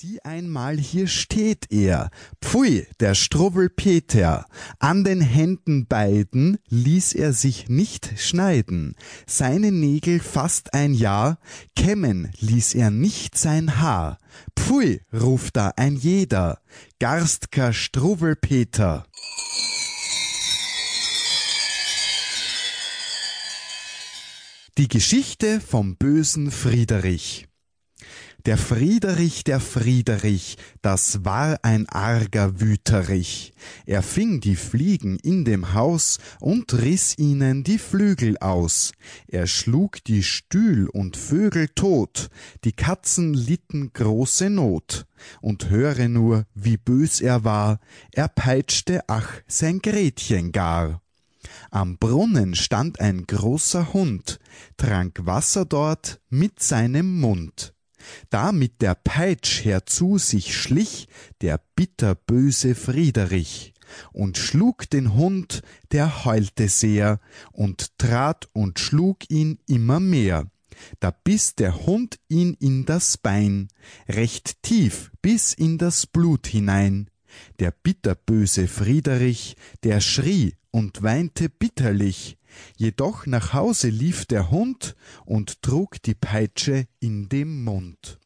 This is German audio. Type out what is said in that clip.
Sieh einmal, hier steht er, pfui, der Struwwelpeter, an den Händen beiden ließ er sich nicht schneiden, seine Nägel fast ein Jahr, kämmen ließ er nicht sein Haar, pfui, ruft da ein jeder, Garstker Struwwelpeter. Die Geschichte vom bösen Friederich der Friederich, der Friederich, das war ein arger Wüterich. Er fing die Fliegen in dem Haus und riß ihnen die Flügel aus. Er schlug die Stühl und Vögel tot, die Katzen litten große Not. Und höre nur, wie bös er war, er peitschte ach sein Gretchen gar. Am Brunnen stand ein großer Hund, trank Wasser dort mit seinem Mund da mit der Peitsch herzu sich schlich der bitterböse Friederich und schlug den Hund, der heulte sehr und trat und schlug ihn immer mehr. Da biss der Hund ihn in das Bein, recht tief bis in das Blut hinein. Der bitterböse Friederich, der schrie und weinte bitterlich, jedoch nach Hause lief der Hund und trug die Peitsche in dem Mund.